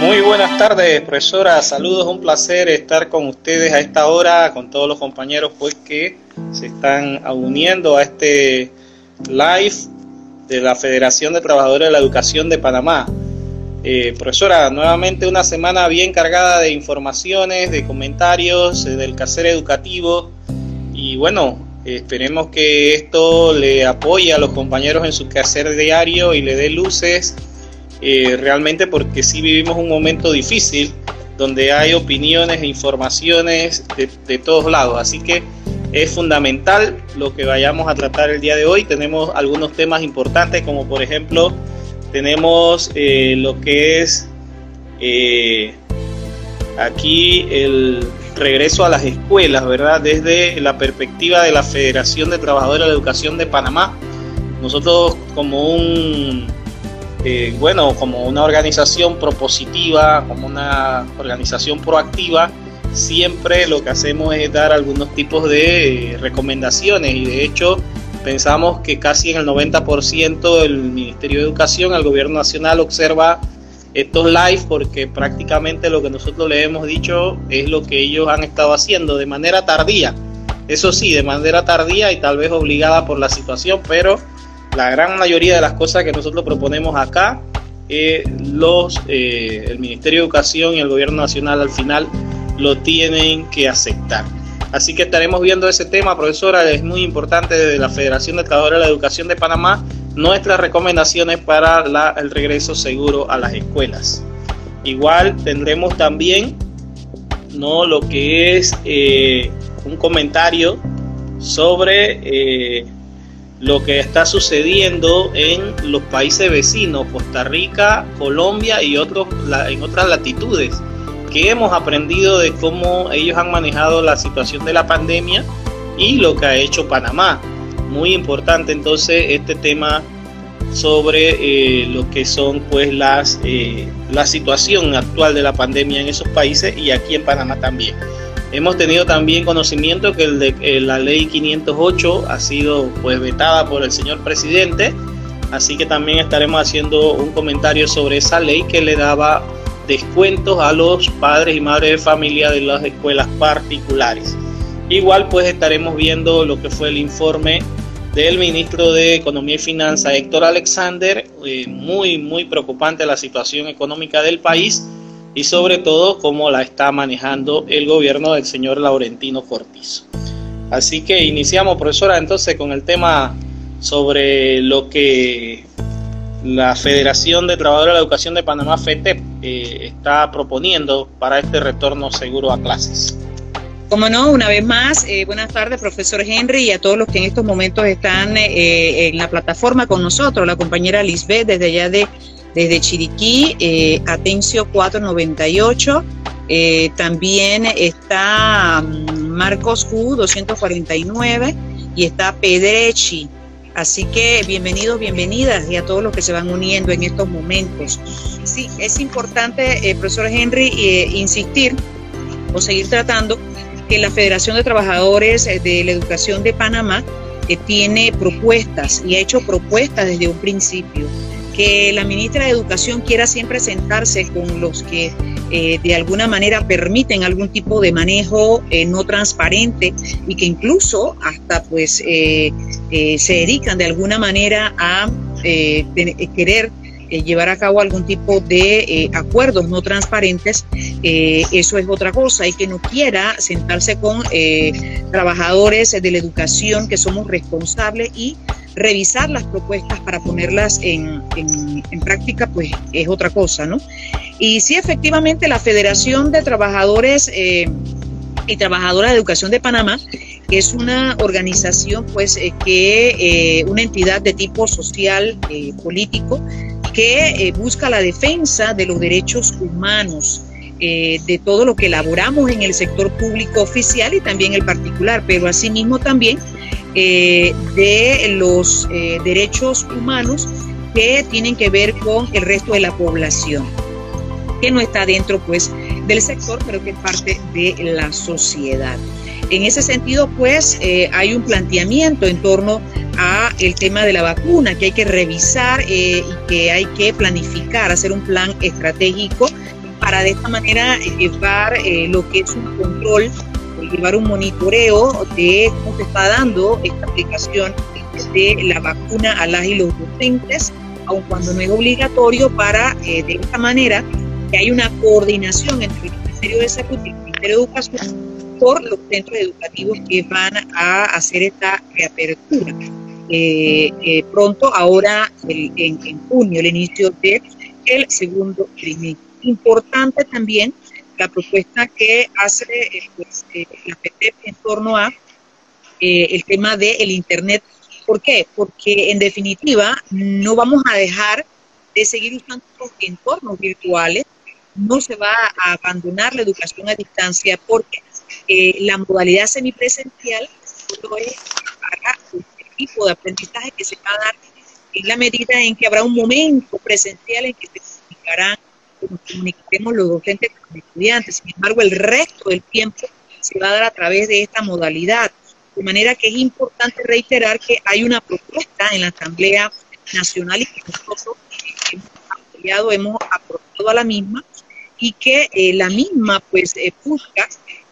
Muy buenas tardes, profesora. Saludos, un placer estar con ustedes a esta hora, con todos los compañeros pues que se están uniendo a este live de la Federación de Trabajadores de la Educación de Panamá. Eh, profesora, nuevamente una semana bien cargada de informaciones, de comentarios, eh, del quehacer educativo y bueno, esperemos que esto le apoye a los compañeros en su quehacer diario y le dé luces eh, realmente porque sí vivimos un momento difícil donde hay opiniones e informaciones de, de, todos lados. Así que es fundamental lo que vayamos a tratar el día de hoy. Tenemos algunos temas importantes como por ejemplo tenemos eh, lo que es eh, aquí el regreso a las escuelas, ¿verdad? Desde la perspectiva de la Federación de Trabajadores de la Educación de Panamá. Nosotros como un eh, bueno, como una organización propositiva, como una organización proactiva, siempre lo que hacemos es dar algunos tipos de eh, recomendaciones y de hecho pensamos que casi en el 90% del Ministerio de Educación, el Gobierno Nacional observa estos live porque prácticamente lo que nosotros le hemos dicho es lo que ellos han estado haciendo de manera tardía. Eso sí, de manera tardía y tal vez obligada por la situación, pero la gran mayoría de las cosas que nosotros proponemos acá, eh, los, eh, el Ministerio de Educación y el Gobierno Nacional al final lo tienen que aceptar. Así que estaremos viendo ese tema, profesora. Es muy importante desde la Federación de Trabajadores de la Educación de Panamá nuestras recomendaciones para el regreso seguro a las escuelas. Igual tendremos también no lo que es eh, un comentario sobre lo que está sucediendo en los países vecinos, Costa Rica, Colombia y otros en otras latitudes, que hemos aprendido de cómo ellos han manejado la situación de la pandemia y lo que ha hecho Panamá. Muy importante entonces este tema sobre eh, lo que son pues las eh, la situación actual de la pandemia en esos países y aquí en Panamá también. Hemos tenido también conocimiento que el de, eh, la ley 508 ha sido pues vetada por el señor presidente, así que también estaremos haciendo un comentario sobre esa ley que le daba descuentos a los padres y madres de familia de las escuelas particulares. Igual pues estaremos viendo lo que fue el informe del ministro de Economía y Finanzas, Héctor Alexander, eh, muy, muy preocupante la situación económica del país y sobre todo cómo la está manejando el gobierno del señor Laurentino Cortizo. Así que iniciamos, profesora, entonces con el tema sobre lo que la Federación de Trabajadores de la Educación de Panamá, FETEP, eh, está proponiendo para este retorno seguro a clases. Como no, una vez más, eh, buenas tardes, profesor Henry, y a todos los que en estos momentos están eh, en la plataforma con nosotros, la compañera Lisbeth desde allá de desde Chiriquí, eh, Atencio 498. Eh, también está mm, Marcos U 249 y está Pedrechi. Así que bienvenidos, bienvenidas y a todos los que se van uniendo en estos momentos. Sí, es importante, eh, profesor Henry, eh, insistir o seguir tratando que la Federación de Trabajadores de la Educación de Panamá tiene propuestas y ha hecho propuestas desde un principio. Que la ministra de Educación quiera siempre sentarse con los que eh, de alguna manera permiten algún tipo de manejo eh, no transparente y que incluso hasta pues eh, se dedican de alguna manera a querer llevar a cabo algún tipo de acuerdos no transparentes, eso es otra cosa, y que no quiera sentarse con trabajadores de la educación que somos responsables y revisar las propuestas para ponerlas en, práctica, pues es otra cosa, ¿no? Y sí, efectivamente, la Federación de Trabajadores eh, y Trabajadoras de Educación de Panamá es una organización, pues, eh, que, eh, una entidad de tipo social, político, que busca la defensa de los derechos humanos. de todo lo que elaboramos en el sector público oficial y también el particular, pero asimismo también eh, de los eh, derechos humanos que tienen que ver con el resto de la población, que no está dentro pues del sector, pero que es parte de la sociedad. En ese sentido, pues, eh, hay un planteamiento en torno a el tema de la vacuna que hay que revisar eh, y que hay que planificar, hacer un plan estratégico para de esta manera llevar eh, lo que es un control, llevar un monitoreo de cómo se está dando esta aplicación de la vacuna a las y los docentes, aun cuando no es obligatorio, para de esta manera que haya una coordinación entre el Ministerio de Salud y el Ministerio de Educación por los centros educativos que van a hacer esta reapertura. Eh, eh, pronto, ahora en, junio, el inicio del el segundo trimestre. Importante también la propuesta que hace eh, pues, la PT en torno a el tema del Internet. ¿Por qué? Porque en definitiva no vamos a dejar de seguir usando los entornos virtuales, no se va a abandonar la educación a distancia porque eh, la modalidad semipresencial solo es para el tipo de aprendizaje que se va a dar en la medida en que habrá un momento presencial en que se comunicarán, nos comuniquemos los docentes con los estudiantes. Sin embargo, el resto del tiempo se va a dar a través de esta modalidad. De manera que es importante reiterar que hay una propuesta en la Asamblea Nacional y que nosotros hemos apoyado, hemos aprobado a la misma y que eh, la misma pues eh, busca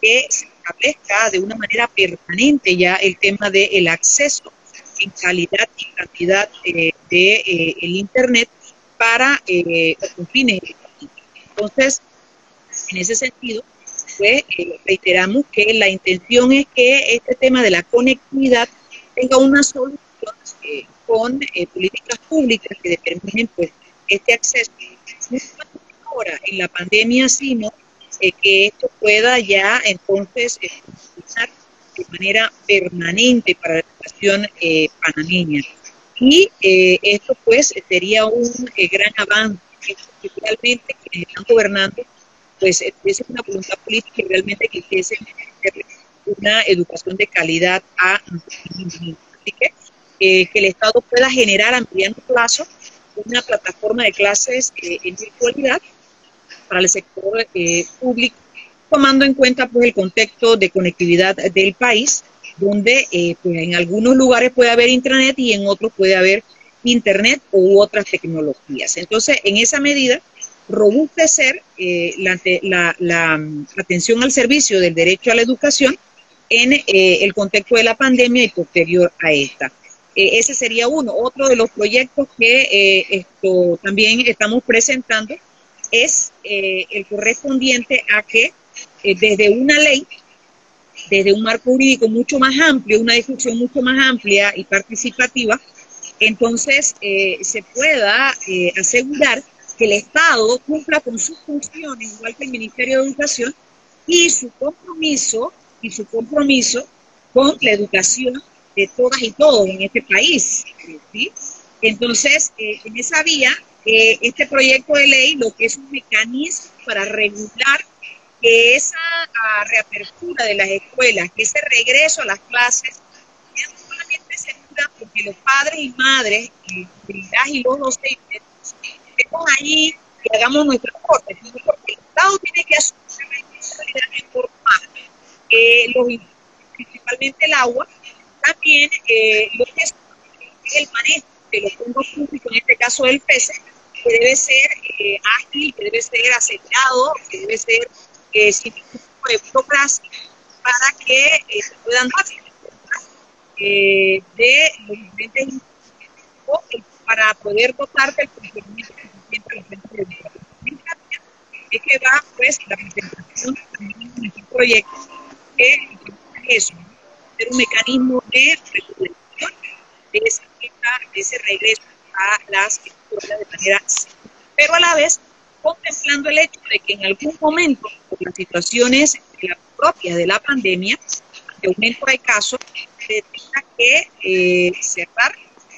que se establezca de una manera permanente ya el tema del acceso en calidad y cantidad eh, de eh, el Internet para eh, fines Entonces, en ese sentido, pues eh, reiteramos que la intención es que este tema de la conectividad tenga una solución con políticas públicas que determinen pues este acceso. No ahora en la pandemia, sino eh, que esto pueda ya entonces eh, de manera permanente para la educación eh, panameña. Y esto pues sería un gran avance que realmente quienes están gobernando pues tuviesen una voluntad política y realmente quisiesen una educación de calidad a Así que, que el Estado pueda generar a mediano plazo una plataforma de clases en virtualidad para el sector eh, público, tomando en cuenta pues el contexto de conectividad del país, donde eh, pues, en algunos lugares puede haber internet y en otros puede haber internet u otras tecnologías. Entonces, en esa medida, robustecer eh, la, la, atención al servicio del derecho a la educación en el contexto de la pandemia y posterior a esta. ese sería uno. Otro de los proyectos que esto también estamos presentando es eh, el correspondiente a que eh, desde una ley, desde un marco jurídico mucho más amplio, una discusión mucho más amplia y participativa, entonces eh, se pueda asegurar que el Estado cumpla con sus funciones, igual que el Ministerio de Educación, y su compromiso, y su compromiso con la educación de todas y todos en este país. Entonces, en esa vía, este proyecto de ley lo que es un mecanismo para regular que esa ah, reapertura de las escuelas, que ese regreso a las clases, no solamente se porque los padres y madres, y, y los docentes, estemos allí y hagamos nuestro aporte, porque el Estado tiene que asumir la responsabilidad de informar eh, los, principalmente el agua, también eh, lo que es el manejo de los fondos públicos, en este caso del PESE, que debe ser eh, ágil, que debe ser acelerado, que debe ser eh, sin ningún tipo de burocracia, para que eh, se puedan dar eh, de los diferentes para poder dotar del procedimiento de. Es que va pues la presentación de un proyecto que es ser un mecanismo de regulación de esa de ese regreso a las escuelas de manera pero a la vez contemplando el hecho de que en algún momento, por las situaciones propias de la pandemia, de aumento de casos, se tenga que eh, cerrar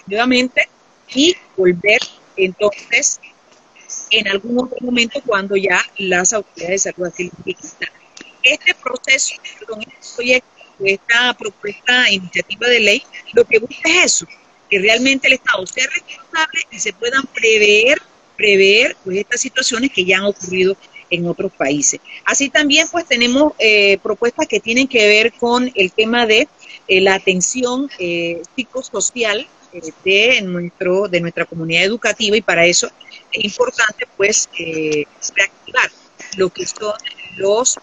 nuevamente y volver entonces en algún otro momento cuando ya las autoridades de salud así lo Este proceso, con este proyecto, esta propuesta, iniciativa de ley, lo que busca es eso, que realmente el Estado sea responsable y se puedan prever, prever pues, estas situaciones que ya han ocurrido en otros países. Así también pues tenemos eh, propuestas que tienen que ver con el tema de eh, la atención eh, psicosocial de, nuestro, de nuestra comunidad educativa y para eso es importante pues reactivar lo que son los,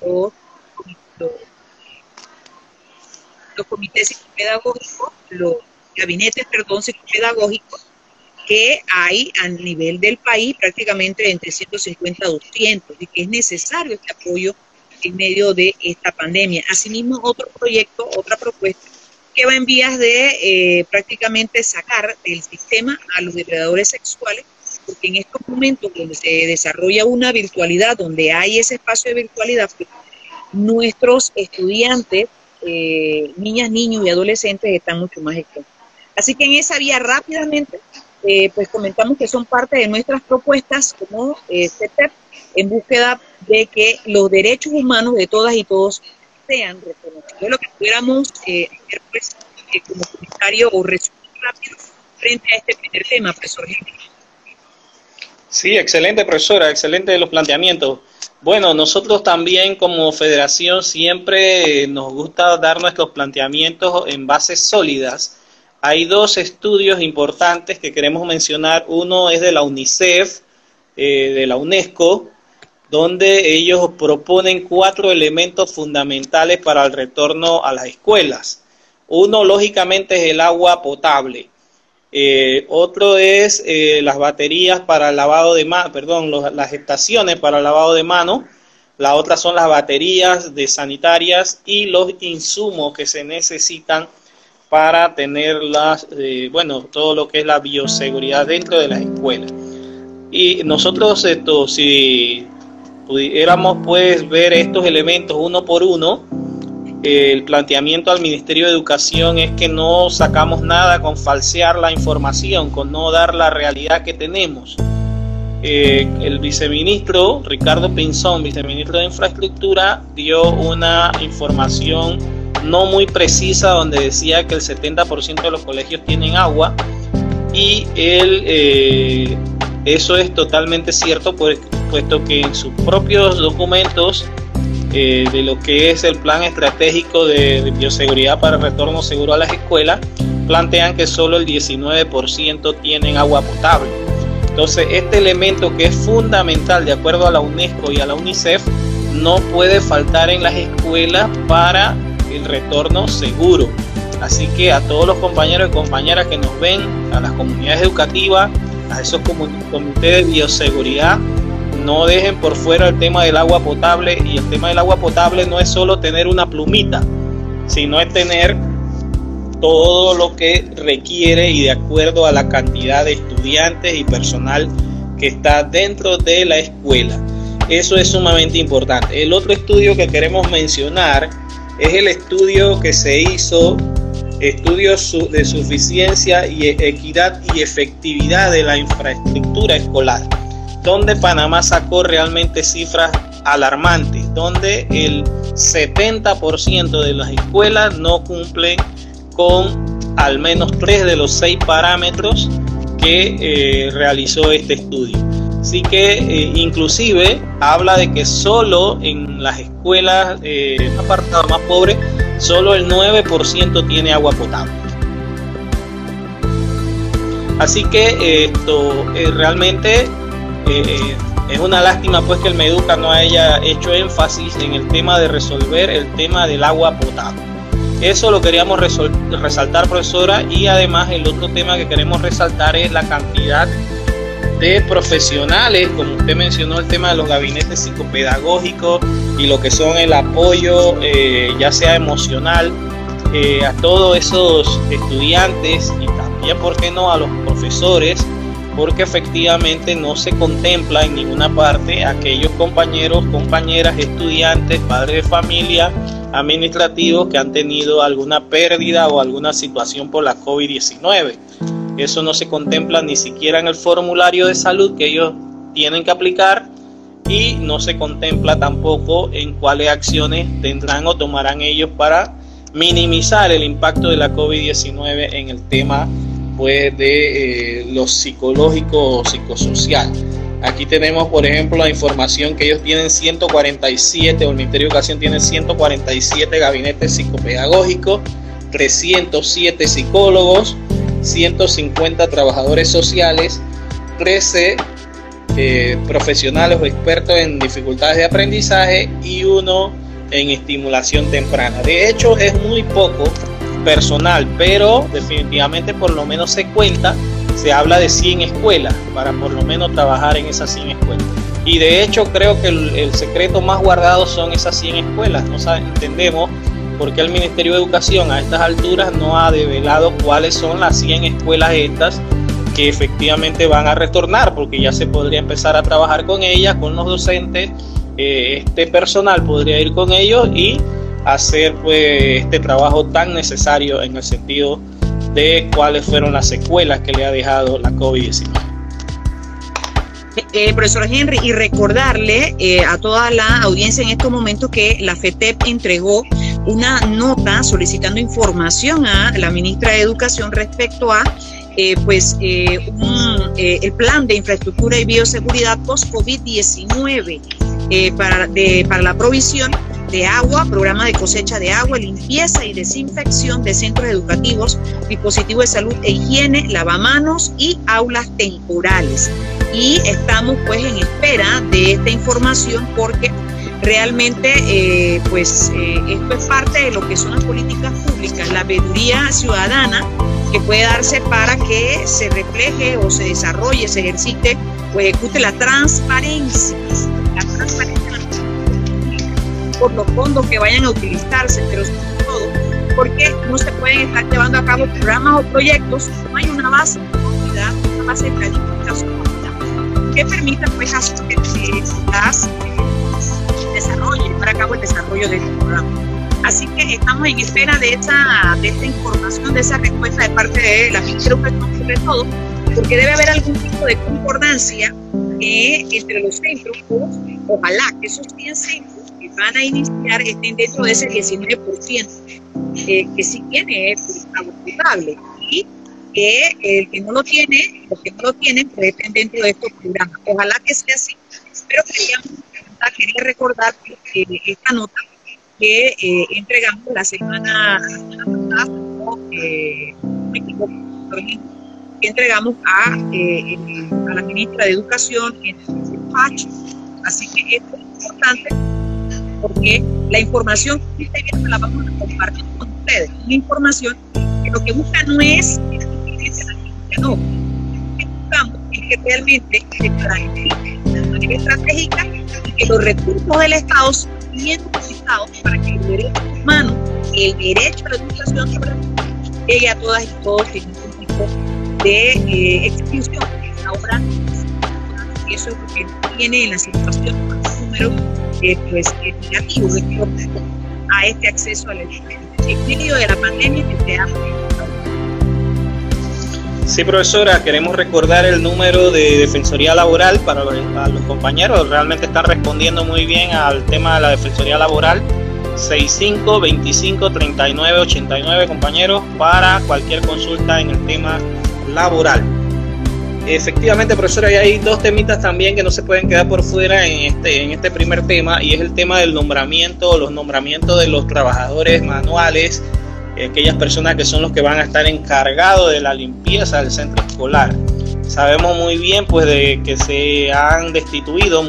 los, los, comités psicopedagógicos, los gabinetes, perdón, psicopedagógicos que hay a nivel del país prácticamente entre 150 a 200 y que es necesario este apoyo en medio de esta pandemia. Asimismo, otro proyecto, otra propuesta que va en vías de eh, prácticamente sacar del sistema a los depredadores sexuales, porque en estos momentos donde se desarrolla una virtualidad, donde hay ese espacio de virtualidad, pues, nuestros estudiantes, eh, niñas, niños y adolescentes están mucho más expuestos. Así que en esa vía rápidamente eh, pues comentamos que son parte de nuestras propuestas como eh, CETEP en búsqueda de que los derechos humanos de todas y todos sean reconocidos. Lo que pudiéramos eh, hacer pues, eh, como comentario o resumen rápido frente a este primer tema, profesor. Sí, excelente, profesora, excelente los planteamientos. Bueno, nosotros también como federación siempre nos gusta dar nuestros planteamientos en bases sólidas hay dos estudios importantes que queremos mencionar. Uno es de la UNICEF, eh, de la UNESCO, donde ellos proponen cuatro elementos fundamentales para el retorno a las escuelas. Uno, lógicamente, es el agua potable. Eh, otro es eh, las baterías para lavado de mano, perdón, las estaciones para lavado de mano. La otra son las baterías de sanitarias y los insumos que se necesitan para tener las, eh, bueno, todo lo que es la bioseguridad dentro de las escuelas. Y nosotros, esto, si pudiéramos pues ver estos elementos uno por uno, el planteamiento al Ministerio de Educación es que no sacamos nada con falsear la información, con no dar la realidad que tenemos. Eh, el viceministro Ricardo Pinzón, viceministro de Infraestructura, dio una información no muy precisa donde decía que el 70% de los colegios tienen agua y él, eh, eso es totalmente cierto pues, puesto que en sus propios documentos eh, de lo que es el plan estratégico de, bioseguridad para el retorno seguro a las escuelas plantean que solo el 19% tienen agua potable. Entonces, este elemento que es fundamental de acuerdo a la UNESCO y a la UNICEF no puede faltar en las escuelas para el retorno seguro. Así que a todos los compañeros y compañeras que nos ven, a las comunidades educativas, a esos comités de bioseguridad, no dejen por fuera el tema del agua potable. Y el tema del agua potable no es solo tener una plumita, sino es tener todo lo que requiere y de acuerdo a la cantidad de estudiantes y personal que está dentro de la escuela. Eso es sumamente importante. El otro estudio que queremos mencionar es el estudio que se hizo, estudios de suficiencia y e-, equidad y efectividad de la infraestructura escolar, donde Panamá sacó realmente cifras alarmantes, donde el 70% de las escuelas no cumplen con al menos tres de los seis parámetros que eh, realizó este estudio. Así que eh, inclusive habla de que solo en las escuelas eh, apartado más pobre, solo el 9% tiene agua potable. Así que eh, esto eh, realmente es una lástima pues que el Meduca no haya hecho énfasis en el tema de resolver el tema del agua potable. Eso lo queríamos resaltar, profesora, y además el otro tema que queremos resaltar es la cantidad de profesionales, como usted mencionó, el tema de los gabinetes psicopedagógicos y lo que son el apoyo, eh, ya sea emocional, eh, a todos esos estudiantes y también, ¿por qué no?, a los profesores, porque efectivamente no se contempla en ninguna parte aquellos compañeros, compañeras, estudiantes, padres de familia, administrativos que han tenido alguna pérdida o alguna situación por la COVID-19 eso no se contempla ni siquiera en el formulario de salud que ellos tienen que aplicar y no se contempla tampoco en cuáles acciones tendrán o tomarán ellos para minimizar el impacto de la COVID-19 en el tema pues, de eh, lo psicológico o psicosocial. Aquí tenemos, por ejemplo, la información que ellos tienen 147, o el Ministerio de Educación tiene 147 gabinetes psicopedagógicos, 307 psicólogos, 150 trabajadores sociales, 13 eh, profesionales o expertos en dificultades de aprendizaje y uno en estimulación temprana. De hecho, es muy poco personal, pero definitivamente por lo menos se cuenta, se habla de 100 escuelas para por lo menos trabajar en esas 100 escuelas. Y de hecho creo que el, secreto más guardado son esas 100 escuelas. No entendemos por qué el Ministerio de Educación a estas alturas no ha develado cuáles son las 100 escuelas estas que efectivamente van a retornar, porque ya se podría empezar a trabajar con ellas, con los docentes, eh, este personal podría ir con ellos y hacer pues este trabajo tan necesario en el sentido de cuáles fueron las secuelas que le ha dejado la COVID-19. Eh, eh, profesor Henry, y recordarle eh, a toda la audiencia en estos momentos que la FETEP entregó una nota solicitando información a la ministra de Educación respecto a pues el plan de infraestructura y bioseguridad post-COVID-19 para, para la provisión de agua, programa de cosecha de agua, limpieza y desinfección de centros educativos, dispositivos de salud e higiene, lavamanos y aulas temporales. Y estamos pues en espera de esta información porque realmente eh, pues eh, esto es parte de lo que son las políticas públicas, la veeduría ciudadana que puede darse para que se refleje o se desarrolle, se ejercite o ejecute la transparencia, la transparencia por los fondos que vayan a utilizarse, pero sobre todo porque no se pueden estar llevando a cabo programas o proyectos, no hay una base de comunidad, una base de planificación que permita pues hacer que las desarrollo, llevar a cabo el desarrollo de este programa. Así que estamos en espera de esta, de esta información, de esa respuesta de parte de la Educación, sobre todo, porque debe haber algún tipo de concordancia eh, entre los centros, ojalá que esos 100 centros van a iniciar estén dentro de ese 19% eh, que sí tiene agua potable y que el que no lo tiene, los que no lo tienen, pues estén dentro de estos programas. Ojalá que sea así, pero queríamos quería recordar esta nota que eh, entregamos la semana, pasada, eh, que entregamos a, eh, a la ministra de Educación en el despacho. Así que es importante porque la información que usted viene la vamos a compartir con ustedes. Una información que lo que busca no es que no. Buscamos es que realmente se planifique de manera estratégica y que los recursos del Estado sean bien utilizados para que el derecho humano, el derecho a la educación sobre llegue a todas y todos sin ningún tipo de eh, exclusión. Ahora, eso es lo que tiene en la situación número eh, pues, negativo a este acceso a la educación. En medio de la pandemia que se ha Sí, profesora, queremos recordar el número de Defensoría Laboral para los, compañeros. Realmente están respondiendo muy bien al tema de la Defensoría Laboral. 65 25 39 89, compañeros, para cualquier consulta en el tema laboral. Efectivamente, profesora, hay dos temitas también que no se pueden quedar por fuera en este, en este primer tema, y es el tema del nombramiento, los nombramientos de los trabajadores manuales, aquellas personas que son los que van a estar encargados de la limpieza del centro escolar. Sabemos muy bien pues de que se han destituido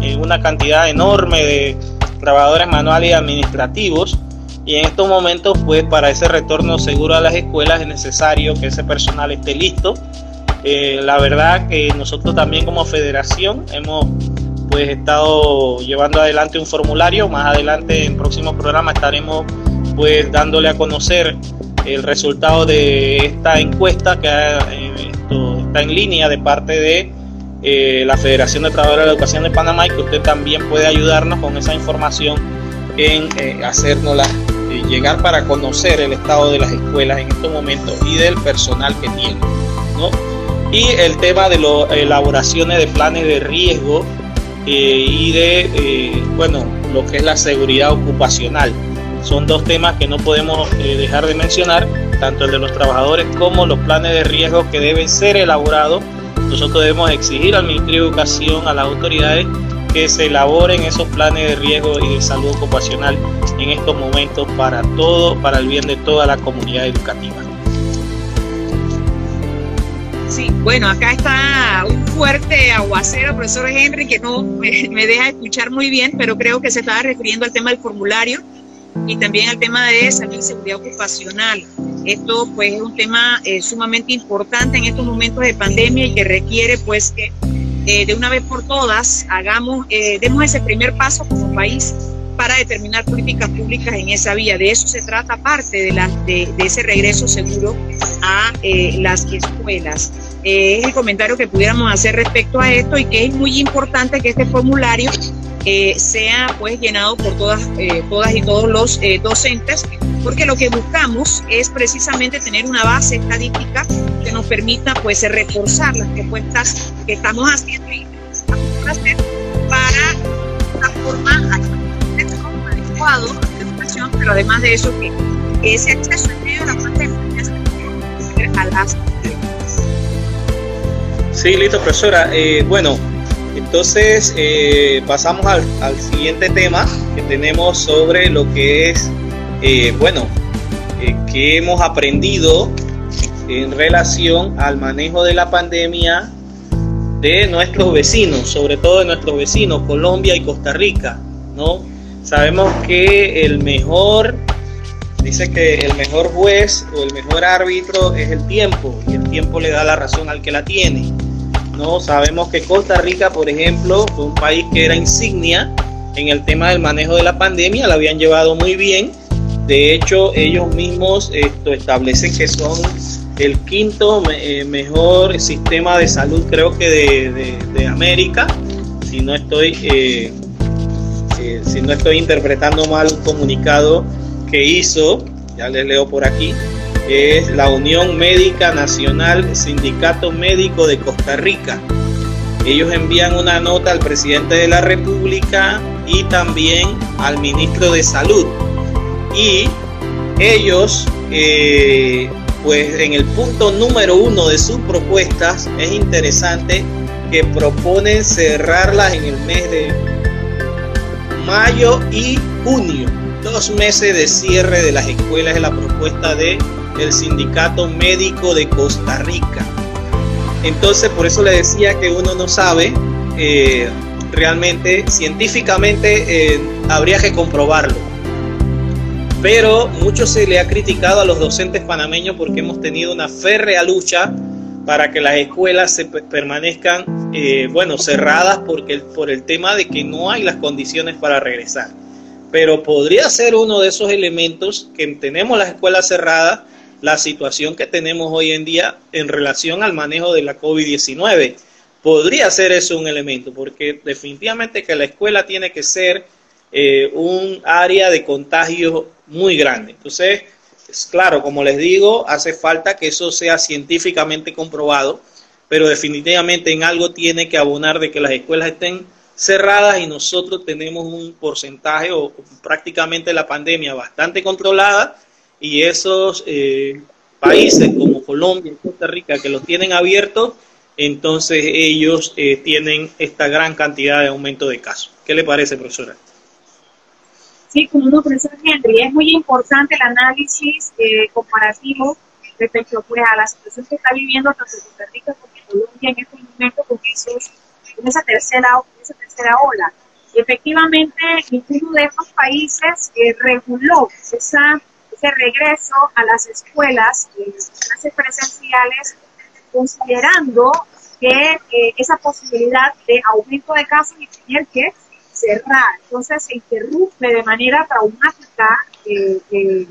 eh, una cantidad enorme de trabajadores manuales y administrativos y en estos momentos pues para ese retorno seguro a las escuelas es necesario que ese personal esté listo eh, la verdad que nosotros también como federación hemos pues estado llevando adelante un formulario. Más adelante en próximos programas estaremos pues dándole a conocer el resultado de esta encuesta que eh, está en línea de parte de eh, la Federación de Trabajadores de la Educación de Panamá y que usted también puede ayudarnos con esa información en eh, hacérnosla llegar para conocer el estado de las escuelas en estos momentos y del personal que tiene. ¿no? y el tema de las elaboraciones de planes de riesgo eh, y de, eh, bueno, lo que es la seguridad ocupacional. Son dos temas que no podemos eh, dejar de mencionar, tanto el de los trabajadores como los planes de riesgo que deben ser elaborados nosotros debemos exigir al Ministerio de Educación, a las autoridades, que se elaboren esos planes de riesgo y de salud ocupacional en estos momentos para todo, para el bien de toda la comunidad educativa. Sí, bueno, acá está un fuerte aguacero, profesor Henry, que no me, deja escuchar muy bien, pero creo que se estaba refiriendo al tema del formulario y también al tema de salud y seguridad ocupacional. Esto pues es un tema eh, sumamente importante en estos momentos de pandemia y que requiere pues que eh, de una vez por todas hagamos, eh, demos ese primer paso como país para determinar políticas públicas en esa vía. De eso se trata parte de, la, de, ese regreso seguro a las escuelas. es el comentario que pudiéramos hacer respecto a esto y que es muy importante que este formulario sea pues llenado por todas, todas y todos los docentes porque lo que buscamos es precisamente tener una base estadística que nos permita pues reforzar las respuestas que estamos haciendo y hacer para una forma adecuado de educación, pero además de eso que, ese acceso en medio de la pandemia a las Sí, listo, profesora. Eh, bueno, entonces eh, pasamos al, siguiente tema que tenemos sobre lo que es eh, bueno, eh, que hemos aprendido en relación al manejo de la pandemia de nuestros vecinos, sobre todo de nuestros vecinos, Colombia y Costa Rica, ¿no? Sabemos que el mejor, dice que el mejor juez o el mejor árbitro es el tiempo, y el tiempo le da la razón al que la tiene, ¿no? Sabemos que Costa Rica, por ejemplo, fue un país que era insignia en el tema del manejo de la pandemia, la habían llevado muy bien, de hecho, ellos mismos esto, establecen que son el quinto eh, mejor sistema de salud, creo que de, América. Si no estoy, eh, eh, si no estoy interpretando mal un comunicado que hizo, ya les leo por aquí, es la Unión Médica Nacional Sindicato Médico de Costa Rica. Ellos envían una nota al presidente de la República y también al ministro de Salud y ellos, eh, pues en el punto número uno de sus propuestas, es interesante que proponen cerrarlas en el mes de mayo y junio. Dos meses de cierre de las escuelas es la propuesta de el Sindicato Médico de Costa Rica. Entonces, por eso le decía que uno no sabe eh, realmente, científicamente, eh, habría que comprobarlo pero mucho se le ha criticado a los docentes panameños porque hemos tenido una férrea lucha para que las escuelas se permanezcan, eh, bueno, cerradas porque, por el tema de que no hay las condiciones para regresar. Pero podría ser uno de esos elementos que tenemos las escuelas cerradas, la situación que tenemos hoy en día en relación al manejo de la COVID-19. Podría ser eso un elemento, porque definitivamente que la escuela tiene que ser eh, un área de contagio muy grande. Entonces, es claro, como les digo, hace falta que eso sea científicamente comprobado, pero definitivamente en algo tiene que abonar de que las escuelas estén cerradas y nosotros tenemos un porcentaje o prácticamente la pandemia bastante controlada y esos eh, países como Colombia y Costa Rica que lo tienen abiertos, entonces ellos eh, tienen esta gran cantidad de aumento de casos. ¿Qué le parece, profesora? Sí, como no, profesor Henry, es muy importante el análisis eh, comparativo respecto pues, a la situación que está viviendo tanto Costa Rica como Colombia en este momento con, esos, con esa, tercera, esa tercera ola. efectivamente, ninguno de estos países eh, reguló esa, ese regreso a las escuelas, eh, clases presenciales, considerando que eh, esa posibilidad de aumento de casos y tener que cerrar. Entonces se interrumpe de manera traumática, eh, eh,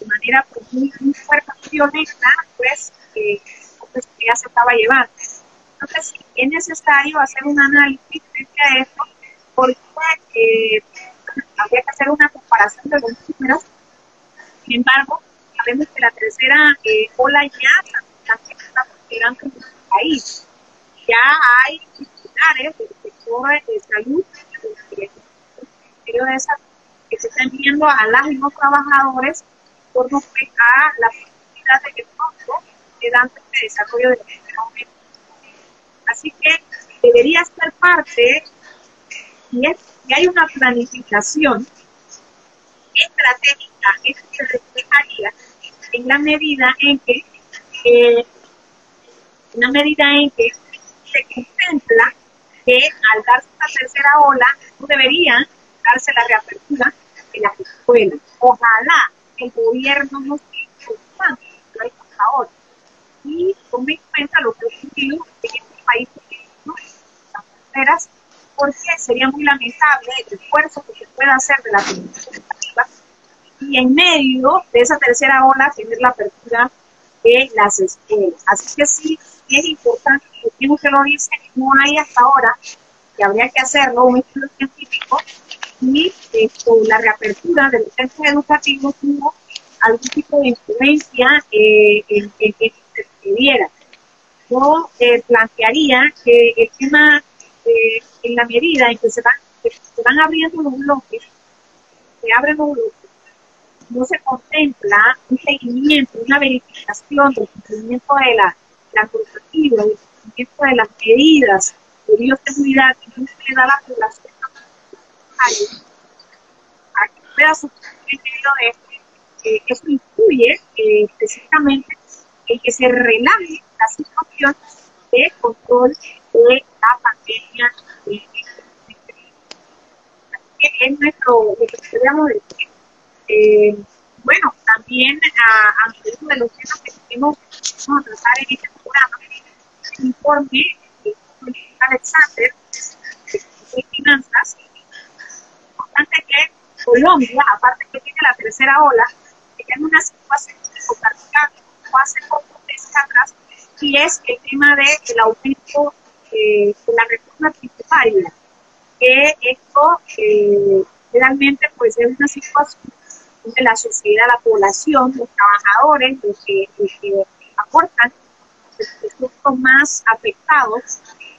de manera pues, muy, muy fuerte, pues, eh, pues ya se estaba llevando. Entonces es necesario hacer un análisis frente a esto, porque habría que hacer una comparación de los números. Sin embargo, sabemos que la tercera eh, ola ya está considerando en nuestro país. Ya hay titulares del sector de salud de esa que se están viendo a las y los trabajadores por a la posibilidad de que pronto se dan el desarrollo de los Así que debería ser parte y es que hay una planificación estratégica, esto se reflejaría en la medida en que eh, en medida en que se contempla que al darse la tercera ola no debería darse la reapertura de las escuelas. Ojalá el gobierno nos tanto hasta ahora y tome en cuenta lo que ha ocurrido en este país, las fronteras, porque sería muy lamentable el esfuerzo que se pueda hacer de la comunidad y en medio de esa tercera ola tener la apertura de las escuelas. Así que sí, es importante, como usted lo dice, no hay hasta ahora, que habría que hacerlo, un estudio científico, y esto, la reapertura de los centros educativos tuvo algún tipo de influencia eh, en, que se. Yo eh, plantearía que el tema, eh, en la medida en que se van, se van abriendo los bloques, se abren los bloques, no se contempla un seguimiento, una verificación del cumplimiento de la, la normativa, del cumplimiento de las medidas de bioseguridad que no se le da a la población a que pueda sufrir de esto, eh, eso incluye eh, específicamente el que se relaje la situación de control de la pandemia. De, es nuestro, lo eh, bueno, también a, a uno de los temas que tenemos a tratar en este programa, el informe de Alexander de finanzas, importante que Colombia, aparte que tiene la tercera ola, tiene una situación hace poco meses atrás, y es el tema del de aumento eh, de la reforma tributaria, que esto eh, realmente pues es una situación de la sociedad, la población, los trabajadores, los que, aportan, los más afectados,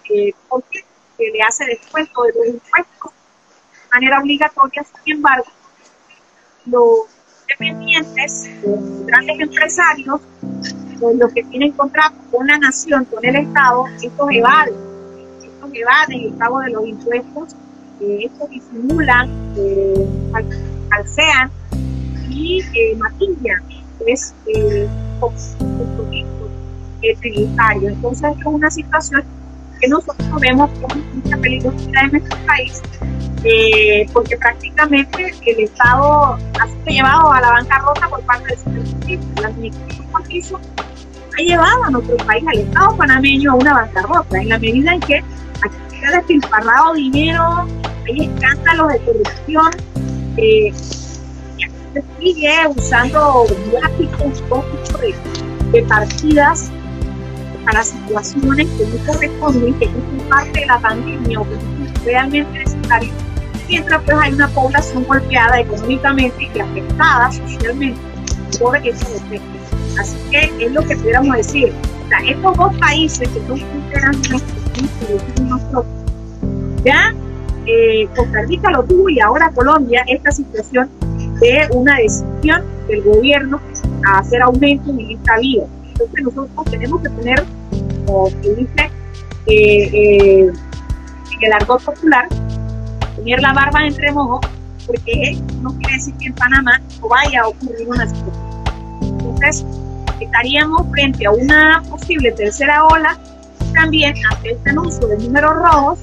eh, porque se le hace descuento de los impuestos de manera obligatoria, sin embargo, los dependientes, los grandes empresarios, los que tienen contrato con la nación, con el Estado, estos evaden, estos evaden el pago de los impuestos, eh, estos disimulan, eh, sean y eh, Matilla es eh, eh, tributario. Entonces es una situación que nosotros vemos con mucha peligrosidad en nuestro país, eh, porque prácticamente el Estado ha sido llevado a la bancarrota por parte del señor La administración ha llevado a nuestro país, al Estado panameño, a una bancarrota, en la medida en que aquí se ha despilfarrado dinero, hay escándalos de corrupción. Eh, se sigue usando gráficos de, de partidas para situaciones que no corresponden, que no son parte de la pandemia o que no son realmente necesarias, mientras pues hay una población golpeada económicamente y afectada socialmente por esos efectos. Así que es lo que pudiéramos decir. O sea, estos dos países que son fronteras nuestros, ya eh, Costa Rica lo tuvo y ahora Colombia, esta situación de una decisión del gobierno a hacer aumento en esta vía. Entonces nosotros tenemos que tener, como se dice eh, eh, en el argot popular, tener la barba entre mojos, porque no quiere decir que en Panamá no vaya a ocurrir una situación. Entonces, estaríamos frente a una posible tercera ola, también ante este anuncio de números rojos,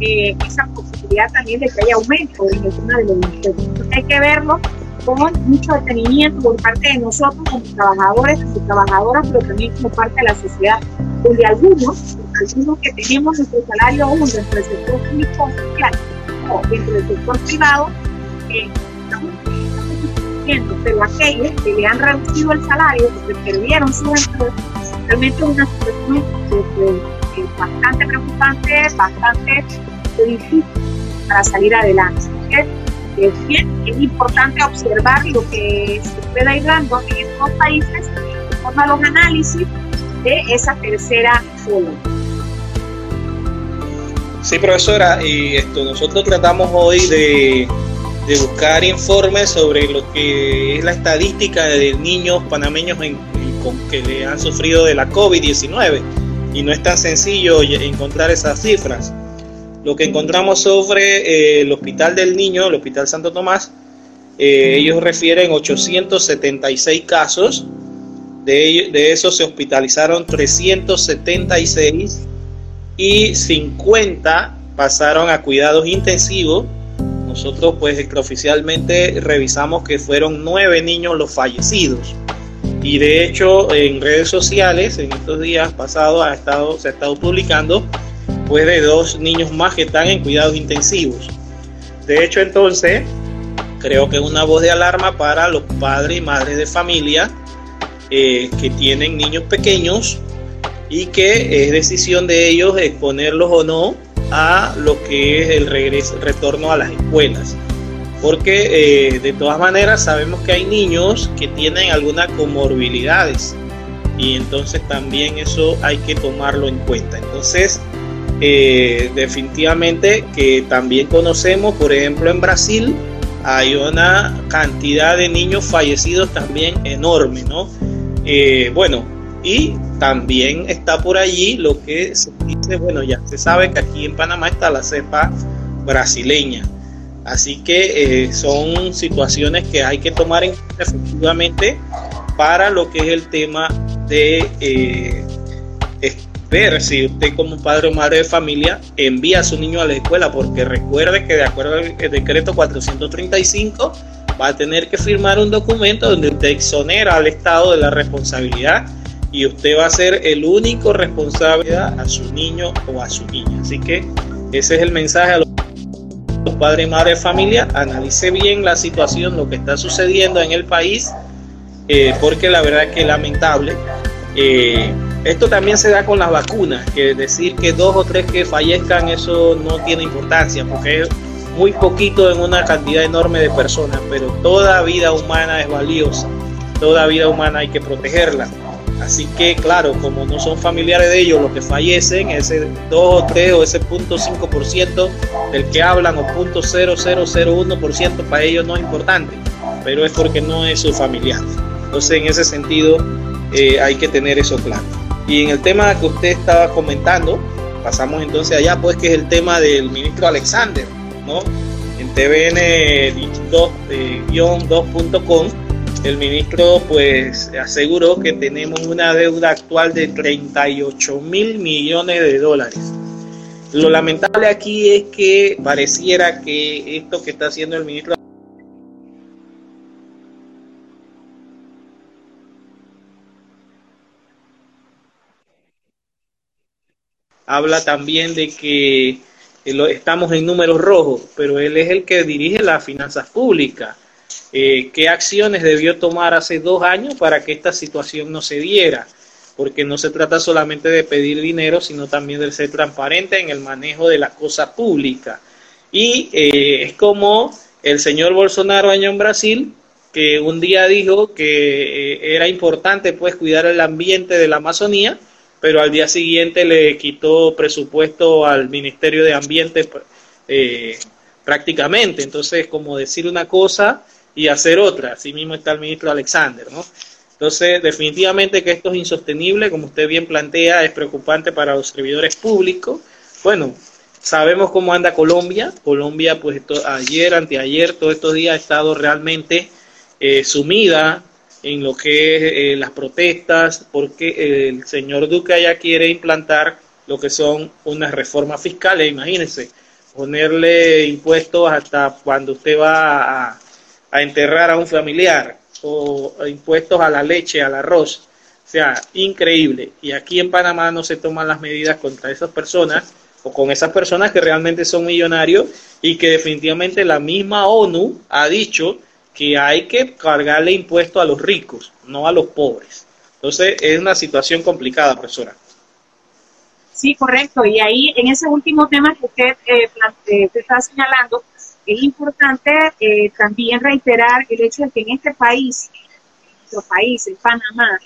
eh, esa posibilidad también de que haya aumento en el tema de los hay que verlo con mucho detenimiento por parte de nosotros como trabajadores, y trabajadoras, pero también como parte de la sociedad, donde algunos, algunos que tenemos nuestro salario aún dentro del sector público social o dentro del sector privado, eh, estamos pero aquellos que le han reducido el salario, porque perdieron su empleo, realmente es una situación bastante preocupante, bastante difícil para salir adelante. Es, bien, importante observar lo que se ir dando en estos países de forma los análisis de esa tercera ola. Sí, profesora, y esto, nosotros tratamos hoy de, buscar informes sobre lo que es la estadística de niños panameños en, que le han sufrido de la COVID-19 y no es tan sencillo encontrar esas cifras. Lo que encontramos sobre eh, el Hospital del Niño, el Hospital Santo Tomás, eh, ellos refieren 876 casos, de, de esos se hospitalizaron 376 y 50 pasaron a cuidados intensivos. Nosotros pues oficialmente revisamos que fueron nueve niños los fallecidos. Y de hecho en redes sociales en estos días pasados ha estado, se ha estado publicando pues de dos niños más que están en cuidados intensivos. De hecho entonces creo que es una voz de alarma para los padres y madres de familia eh, que tienen niños pequeños y que es decisión de ellos exponerlos o no a lo que es el regreso, retorno a las escuelas. Porque eh, de todas maneras sabemos que hay niños que tienen algunas comorbilidades y entonces también eso hay que tomarlo en cuenta. Entonces, eh, definitivamente que también conocemos, por ejemplo, en Brasil hay una cantidad de niños fallecidos también enorme, ¿no? Eh, bueno, y también está por allí lo que se dice, bueno, ya se sabe que aquí en Panamá está la cepa brasileña. Así que eh, son situaciones que hay que tomar en cuenta efectivamente para lo que es el tema de eh, ver si usted como padre o madre de familia envía a su niño a la escuela, porque recuerde que de acuerdo al decreto 435 va a tener que firmar un documento donde usted exonera al Estado de la responsabilidad y usted va a ser el único responsable a su niño o a su niña. Así que ese es el mensaje a los padres y madres de familia. Analice bien la situación, lo que está sucediendo en el país, eh, porque la verdad es que es lamentable. Eh, esto también se da con las vacunas, que decir que dos o tres que fallezcan, eso no tiene importancia, porque es muy poquito en una cantidad enorme de personas, pero toda vida humana es valiosa, toda vida humana hay que protegerla. Así que, claro, como no son familiares de ellos los que fallecen, ese 2 o 3 o ese 0.5% del que hablan o 0.0001% para ellos no es importante, pero es porque no es su familiar. Entonces, en ese sentido, eh, hay que tener eso claro. Y en el tema que usted estaba comentando, pasamos entonces allá, pues que es el tema del ministro Alexander, ¿no? En tvn-2.com el ministro pues aseguró que tenemos una deuda actual de 38 mil millones de dólares. Lo lamentable aquí es que pareciera que esto que está haciendo el ministro habla también de que estamos en números rojos, pero él es el que dirige las finanzas públicas eh, qué acciones debió tomar hace dos años para que esta situación no se diera, porque no se trata solamente de pedir dinero, sino también de ser transparente en el manejo de la cosa pública. Y eh, es como el señor Bolsonaro año en Brasil, que un día dijo que eh, era importante pues cuidar el ambiente de la Amazonía, pero al día siguiente le quitó presupuesto al Ministerio de Ambiente prácticamente. Entonces, como decir una cosa y hacer otra. Así mismo está el ministro Alexander, ¿no? Entonces, definitivamente que esto es insostenible, como usted bien plantea, es preocupante para los servidores públicos. Bueno, sabemos cómo anda Colombia. Colombia, pues ayer, anteayer, todos estos días ha estado realmente eh, sumida en lo que es eh, las protestas, porque el señor Duque ya quiere implantar lo que son unas reformas fiscales, imagínense, ponerle impuestos hasta cuando usted va a a enterrar a un familiar o impuestos a la leche, al arroz. O sea, increíble. Y aquí en Panamá no se toman las medidas contra esas personas o con esas personas que realmente son millonarios y que definitivamente la misma ONU ha dicho que hay que cargarle impuestos a los ricos, no a los pobres. Entonces es una situación complicada, profesora. Sí, correcto. Y ahí, en ese último tema que usted eh, eh está señalando, es importante eh, también reiterar el hecho de que en este país, nuestro país, en Panamá,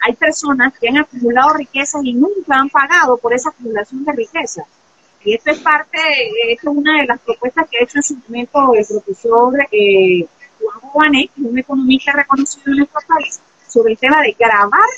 hay personas que han acumulado riquezas y nunca han pagado por esa acumulación de riqueza. Y esto es parte, esto es una de las propuestas que ha hecho en su momento el profesor eh, Juan Juanet, un economista reconocido en nuestro país, sobre el tema de grabar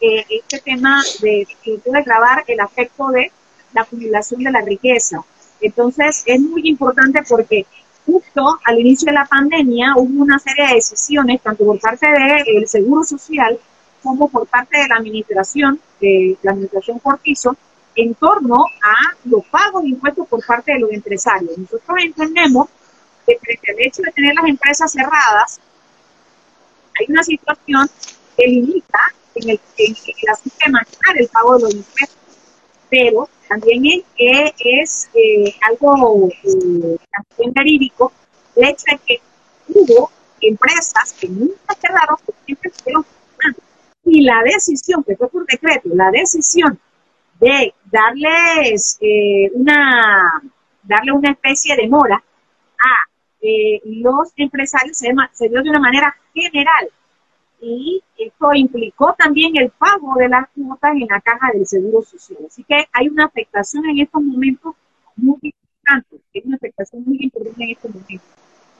eh, este tema de, de grabar el afecto de la acumulación de la riqueza. Entonces, es muy importante porque justo al inicio de la pandemia hubo una serie de decisiones, tanto por parte del Seguro Social como por parte de la administración, de la administración Cortizo, en torno a los pagos de impuestos por parte de los empresarios. Nosotros entendemos que frente al hecho de tener las empresas cerradas, hay una situación que limita en el, en el asunto de manejar el pago de los impuestos, pero también es, es eh, algo eh, también verídico el hecho de que hubo empresas que nunca porque siempre estuvieron. Y la decisión, que fue por decreto, la decisión de darles eh, una darle una especie de mora a eh, los empresarios se dio de una manera general y esto implicó también el pago de las cuotas en la caja del Seguro Social. Así que hay una afectación en estos momentos muy importante, hay una afectación muy importante en estos momentos.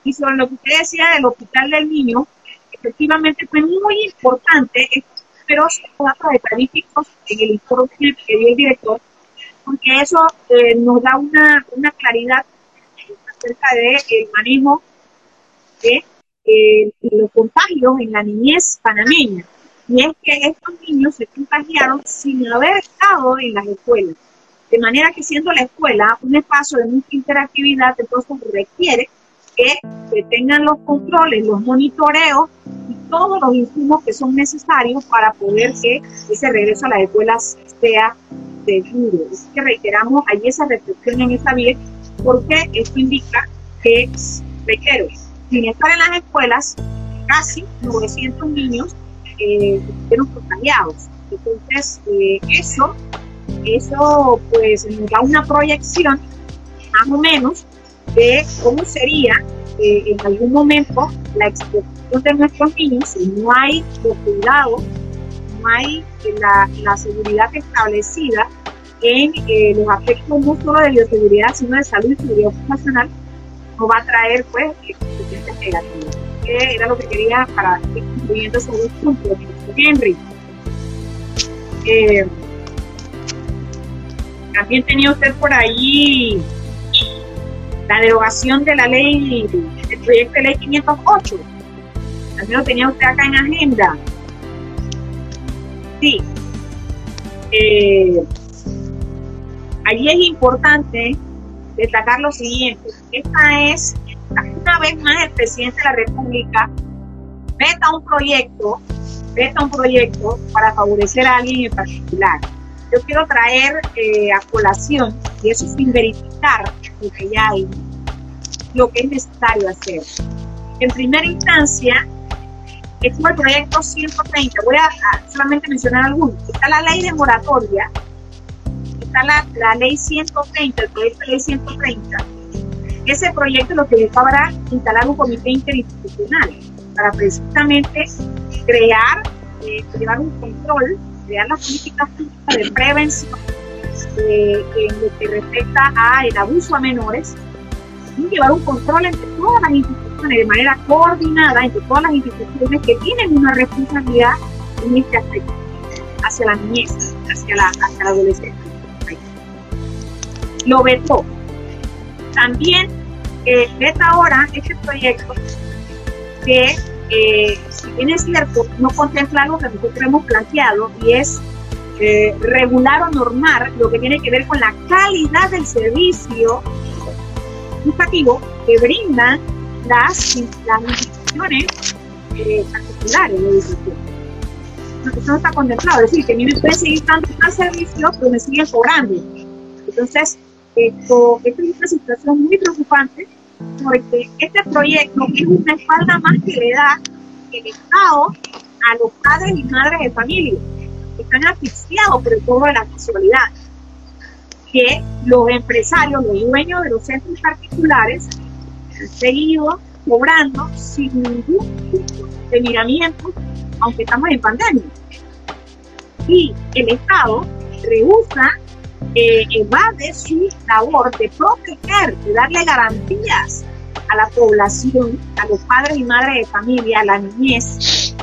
Y sobre lo que usted decía del Hospital del Niño, efectivamente fue muy importante pero datos estadísticos en el informe que dio el director, porque eso eh, nos da una, una claridad acerca del el manejo de eh, los contagios en la niñez panameña. Y es que estos niños se contagiaron sin haber estado en las escuelas. De manera que siendo la escuela un espacio de mucha interactividad, entonces requiere que se tengan los controles, los monitoreos y todos los insumos que son necesarios para poder que ese regreso a las escuelas sea seguro. Así que reiteramos ahí esa reflexión en esa vía, porque esto indica que, reitero, sin estar en las escuelas, casi 900 niños eh, fueron contagiados. Entonces, eh, eso, eso pues nos da una proyección más o menos de cómo sería eh, en algún momento la exposición de nuestros niños si no hay los cuidados, no hay la, la seguridad establecida en los aspectos no solo de bioseguridad, sino de salud y seguridad ocupacional no va a traer pues consecuencias negativas. Que era lo que quería para ir concluyendo esos dos puntos, Henry. Eh, también tenía usted por ahí la derogación de la ley, el proyecto de ley 508. También lo tenía usted acá en agenda. Sí. Eh, allí es importante destacar lo siguiente. Esta es, una vez más, el presidente de la República veta un proyecto, veta un proyecto para favorecer a alguien en particular. Yo quiero traer eh, a colación, y eso sin verificar lo que ya hay, lo que es necesario hacer. En primera instancia, es el proyecto 130. Voy a, solamente mencionar algunos. Está la ley de moratoria, la, ley 130, el proyecto de ley 130, ese proyecto lo que buscaba era instalar un comité interinstitucional para precisamente crear, eh, llevar un control, crear las políticas públicas de prevención eh, en lo que respecta al abuso a menores y llevar un control entre todas las instituciones de manera coordinada, entre todas las instituciones que tienen una responsabilidad en este aspecto, hacia la niñez, hacia la, hacia la adolescencia lo vetó. También eh, ahora este proyecto que, eh, si bien es cierto, no contempla algo que nosotros hemos planteado y es eh, regular o normar lo que tiene que ver con la calidad del servicio educativo que brindan las, las instituciones eh, particulares de. Eso no está contemplado, es decir, que a mí me pueden seguir dando un servicio, pero me siguen cobrando. Entonces, esto, es una situación muy preocupante porque este proyecto es una espalda más que le da el Estado a los padres y madres de familia que están asfixiados por el cobro de la mensualidad. Que los empresarios, los dueños de los centros particulares, han seguido cobrando sin ningún tipo de miramiento, aunque estamos en pandemia. Y el Estado rehúsa eh, evade su labor de proteger, de darle garantías a la población, a los padres y madres de familia, a la niñez,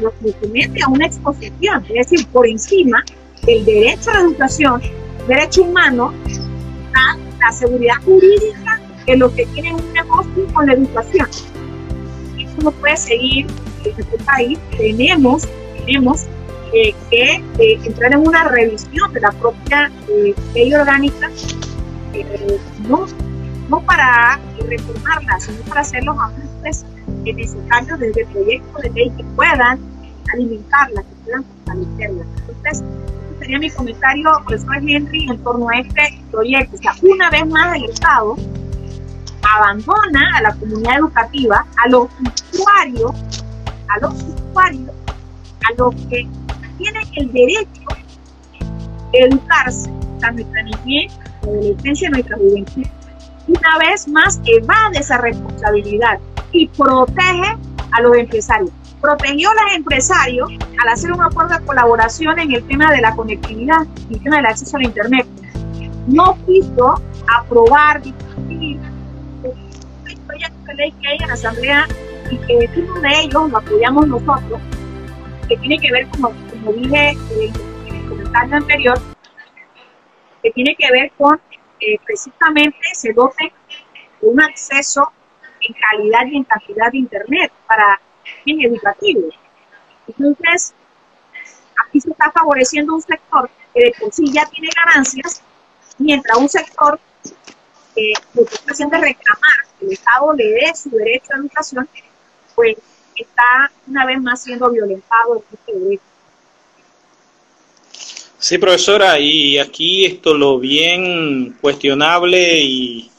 nos somete a una exposición, es decir, por encima del derecho a la educación, derecho humano, a la seguridad jurídica de los que tienen un negocio con la educación. Eso no puede seguir en este país. Tenemos, tenemos eh, que eh, entrar en una revisión de la propia eh, ley orgánica, no, no para reformarla, sino para hacer los ajustes necesarios desde el proyecto de ley que puedan alimentarla, que puedan fortalecerla. Entonces, ese sería mi comentario, profesor Henry, en torno a este proyecto. O sea, una vez más el Estado abandona a la comunidad educativa, a los usuarios, a los usuarios, a los que tienen el derecho de educarse, a nuestra niñez, nuestra adolescencia, nuestra juventud. Una vez más evade esa responsabilidad y protege a los empresarios. Protegió a los empresarios al hacer un acuerdo de colaboración en el tema de la conectividad y el tema del acceso a la Internet. No quiso aprobar, discutir el proyecto de ley que hay en la Asamblea y que uno de ellos lo apoyamos nosotros, que tiene que ver, como, como dije en el comentario anterior, que tiene que ver con eh, precisamente se dote un acceso en calidad y en cantidad de Internet para fines educativos. Entonces, aquí se está favoreciendo un sector que de por sí ya tiene ganancias, mientras un sector que está haciendo reclamar que el Estado le dé su derecho a educación, pues está una vez más siendo violentado este derecho. Sí, profesora, y aquí esto lo bien cuestionable y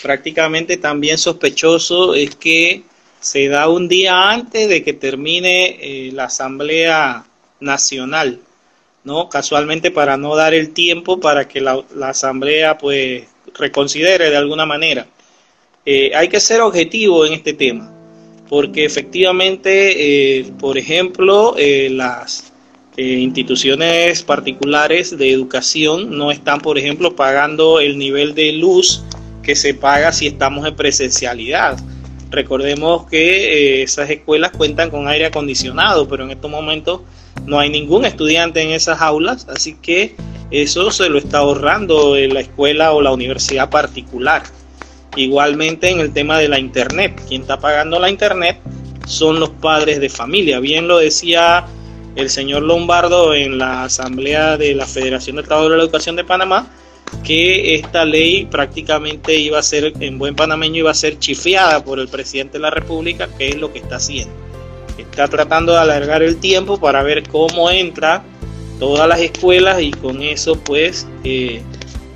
prácticamente también sospechoso es que se da un día antes de que termine eh, la Asamblea Nacional, ¿no? Casualmente para no dar el tiempo para que la, Asamblea pues reconsidere de alguna manera. Eh, hay que ser objetivo en este tema, porque efectivamente, eh, por ejemplo, las instituciones particulares de educación no están, por ejemplo, pagando el nivel de luz que se paga si estamos en presencialidad. Recordemos que eh, esas escuelas cuentan con aire acondicionado, pero en estos momentos no hay ningún estudiante en esas aulas, así que eso se lo está ahorrando la escuela o la universidad particular. Igualmente en el tema de la internet, quien está pagando la internet son los padres de familia. Bien lo decía el señor Lombardo en la asamblea de la Federación de Trabajadores de la Educación de Panamá, que esta ley prácticamente iba a ser, en buen panameño, iba a ser chifeada por el presidente de la República, que es lo que está haciendo. Está tratando de alargar el tiempo para ver cómo entra todas las escuelas y con eso pues eh,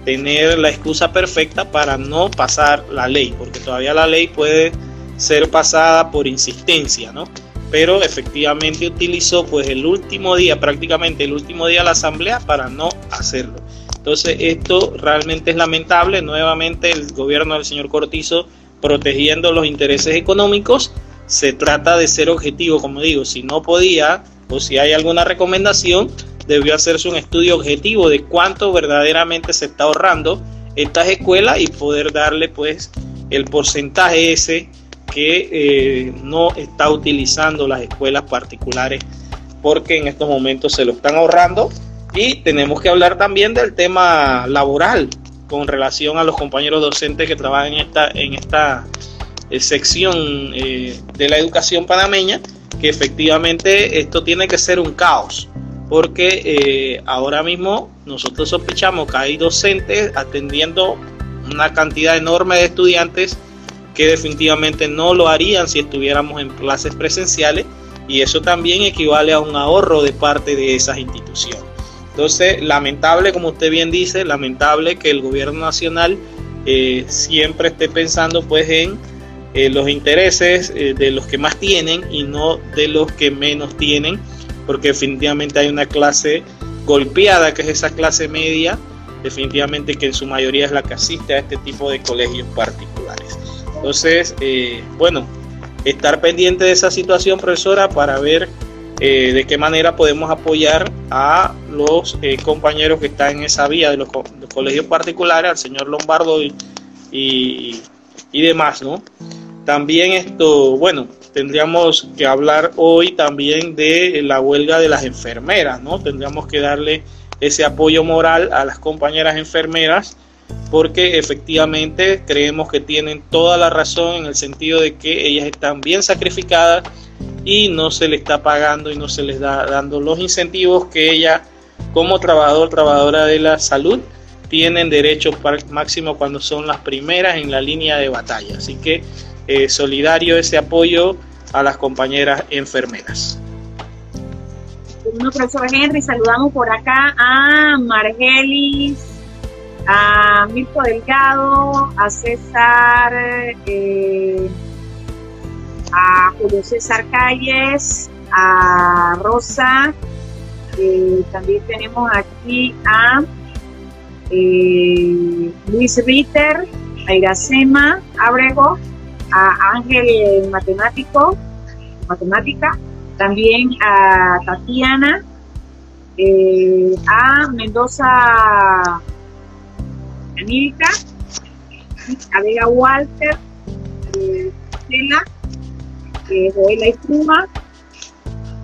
tener la excusa perfecta para no pasar la ley, porque todavía la ley puede ser pasada por insistencia, ¿no? Pero efectivamente utilizó pues el último día, prácticamente el último día de la asamblea para no hacerlo. Entonces esto realmente es lamentable. Nuevamente el gobierno del señor Cortizo protegiendo los intereses económicos. Se trata de ser objetivo, como digo, si no podía o si hay alguna recomendación, debió hacerse un estudio objetivo de cuánto verdaderamente se está ahorrando estas escuelas y poder darle pues el porcentaje ese que eh, no está utilizando las escuelas particulares porque en estos momentos se lo están ahorrando. Y tenemos que hablar también del tema laboral con relación a los compañeros docentes que trabajan en esta, en esta eh, sección eh, de la educación panameña, que efectivamente esto tiene que ser un caos, porque ahora mismo nosotros sospechamos que hay docentes atendiendo una cantidad enorme de estudiantes que definitivamente no lo harían si estuviéramos en clases presenciales y eso también equivale a un ahorro de parte de esas instituciones. Entonces, lamentable, como usted bien dice, lamentable que el gobierno nacional eh, siempre esté pensando pues en eh, los intereses eh, de los que más tienen y no de los que menos tienen, porque definitivamente hay una clase golpeada, que es esa clase media, definitivamente que en su mayoría es la que asiste a este tipo de colegios particulares. Entonces, bueno, estar pendiente de esa situación, profesora, para ver eh, de qué manera podemos apoyar a los eh, compañeros que están en esa vía de los, colegios particulares, al señor Lombardo y, y, demás, ¿no? También esto, bueno, tendríamos que hablar hoy también de la huelga de las enfermeras, ¿no? Tendríamos que darle ese apoyo moral a las compañeras enfermeras porque efectivamente creemos que tienen toda la razón en el sentido de que ellas están bien sacrificadas y no se les está pagando y no se les da dando los incentivos que ella como trabajador, trabajadora de la salud tienen derecho máximo cuando son las primeras en la línea de batalla. Así que eh, solidario ese apoyo a las compañeras enfermeras. Bueno, profesor Henry, saludamos por acá a Margelis, a Mirko Delgado, a César, eh, a Julio César Calles, a Rosa, eh, también tenemos aquí a eh, Luis Ritter, a Iracema Abrego, a Ángel Matemático, Matemática, también a Tatiana, a Mendoza Anílica, a Walter, eh, eh, Joela Espuma,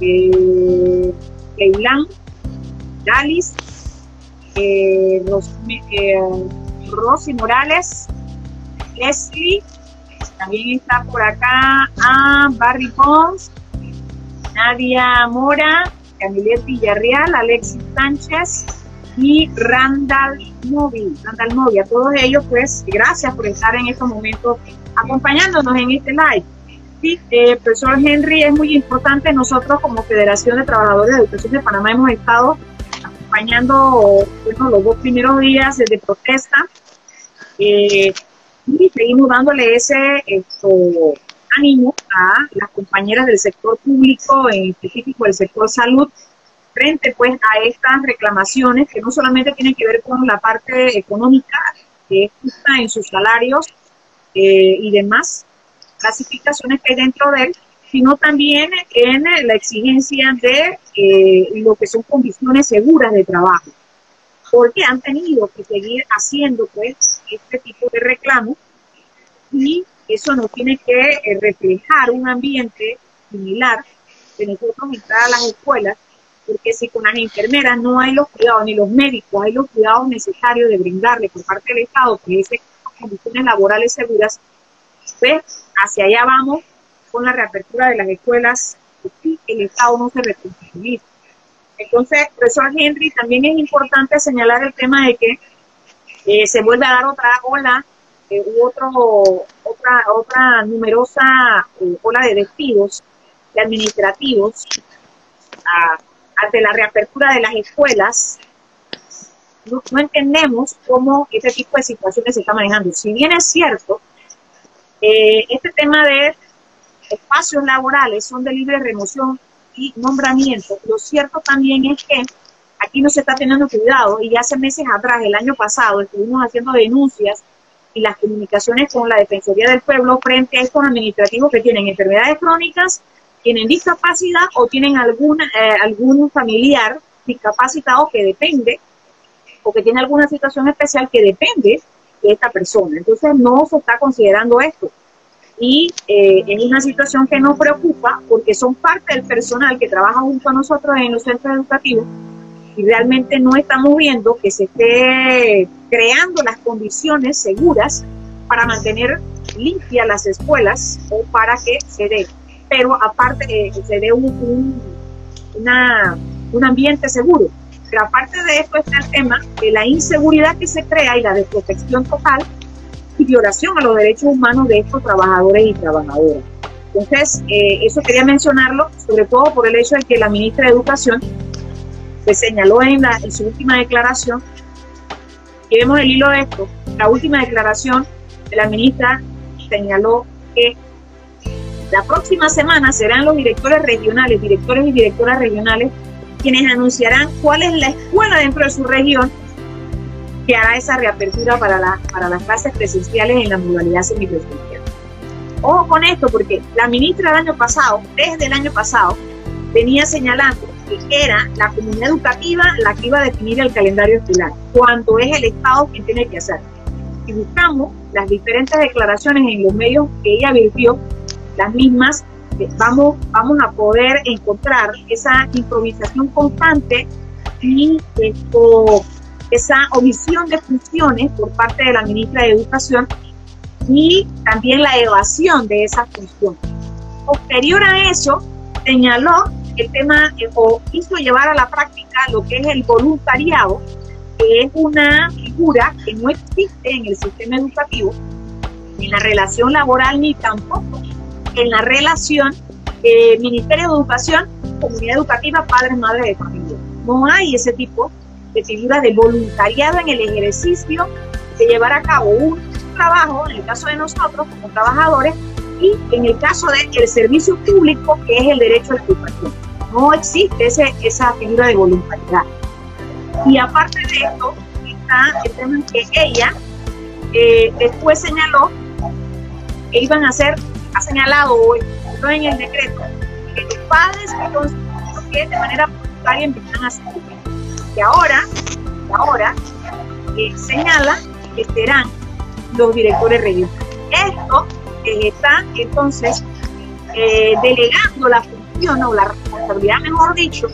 eh, Leilán, Dalis, eh, eh, Rosy Morales, Leslie, también está por acá a Barry Pons, Nadia Mora, Camilet Villarreal, Alexis Sánchez y Randall Móvil, Randall Móvil. A todos ellos, pues, gracias por estar en estos momentos acompañándonos en este live. Sí, eh, profesor Henry, es muy importante. Nosotros como Federación de Trabajadores de Educación de Panamá hemos estado acompañando bueno, los dos primeros días de protesta eh, y seguimos dándole ese esto, ánimo a las compañeras del sector público, en específico del sector salud, frente pues a estas reclamaciones que no solamente tienen que ver con la parte económica, que es justa en sus salarios eh, y demás clasificaciones que hay dentro de él, sino también en la exigencia de eh, lo que son condiciones seguras de trabajo, porque han tenido que seguir haciendo pues este tipo de reclamos y eso nos tiene que eh, reflejar un ambiente similar que nosotros entrar a las escuelas, porque si con las enfermeras no hay los cuidados, ni los médicos hay los cuidados necesarios de brindarle por parte del Estado, que es condiciones laborales seguras, pues hacia allá vamos con la reapertura de las escuelas y el Estado no se responsabiliza. Entonces, profesor Henry, también es importante señalar el tema de que eh, se vuelve a dar otra ola eh, u otro, otra, otra numerosa eh, ola de despidos de administrativos ante la reapertura de las escuelas. No, no, entendemos cómo este tipo de situaciones se está manejando. Si bien es cierto, este tema de espacios laborales son de libre remoción y nombramiento. Lo cierto también es que aquí no se está teniendo cuidado y hace meses atrás, el año pasado, estuvimos haciendo denuncias y las comunicaciones con la Defensoría del Pueblo frente a estos administrativos que tienen enfermedades crónicas, tienen discapacidad o tienen alguna, eh, algún familiar discapacitado que depende o que tiene alguna situación especial que depende de esta persona. Entonces no se está considerando esto y eh, es una situación que nos preocupa porque son parte del personal que trabaja junto a nosotros en los centros educativos y realmente no estamos viendo que se esté creando las condiciones seguras para mantener limpias las escuelas o para que se dé, pero aparte eh, se dé un, un, un ambiente seguro. Pero aparte de esto está el tema de la inseguridad que se crea y la desprotección total y violación a los derechos humanos de estos trabajadores y trabajadoras. Entonces, eh, eso quería mencionarlo, sobre todo por el hecho de que la ministra de Educación se señaló en, su última declaración, y vemos el hilo de esto, la última declaración de la ministra señaló que la próxima semana serán los directores regionales, directores y directoras regionales, quienes anunciarán cuál es la escuela dentro de su región que hará esa reapertura para, la, para las clases presenciales en la modalidad semipresencial. Ojo con esto, porque la ministra del año pasado, desde el año pasado, venía señalando que era la comunidad educativa la que iba a definir el calendario escolar, cuando es el Estado quien tiene que hacer. Si buscamos las diferentes declaraciones en los medios que ella virtió, las mismas vamos, vamos a poder encontrar esa improvisación constante y esa omisión de funciones por parte de la ministra de Educación y también la evasión de esas funciones. Posterior a eso, señaló el tema eh, o hizo llevar a la práctica lo que es el voluntariado, que es una figura que no existe en el sistema educativo, en la relación laboral ni tampoco en la relación eh, Ministerio de Educación, comunidad educativa, padres, madres de familia. No hay ese tipo de figura de voluntariado en el ejercicio de llevar a cabo un trabajo, en el caso de nosotros como trabajadores, y en el caso del servicio público, que es el derecho a la educación. No existe ese, esa figura de voluntariedad. Y aparte de esto, está el tema que ella eh, después señaló que iban a hacer, ha señalado hoy, en el decreto, que los padres que de manera voluntaria empiezan a hacer y ahora, ahora eh, señala que serán los directores regionales. Esto eh, está entonces eh, delegando la función o la responsabilidad, mejor dicho,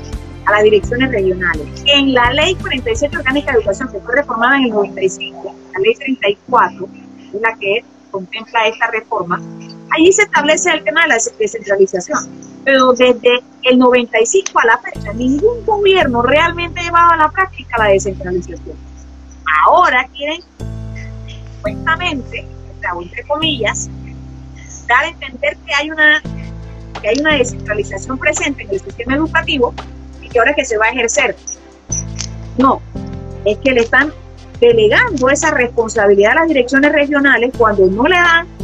a las direcciones regionales. En la ley 47 orgánica de educación que fue reformada en el 95, la ley 34, es la que contempla esta reforma, allí se establece el tema de la descentralización. Pero desde el 95 a la fecha, ningún gobierno realmente ha llevado a la práctica la descentralización. Ahora quieren, supuestamente, entre comillas, dar a entender que hay una que hay una descentralización presente en el sistema educativo y que ahora que se va a ejercer. No, es que le están delegando esa responsabilidad a las direcciones regionales cuando no le dan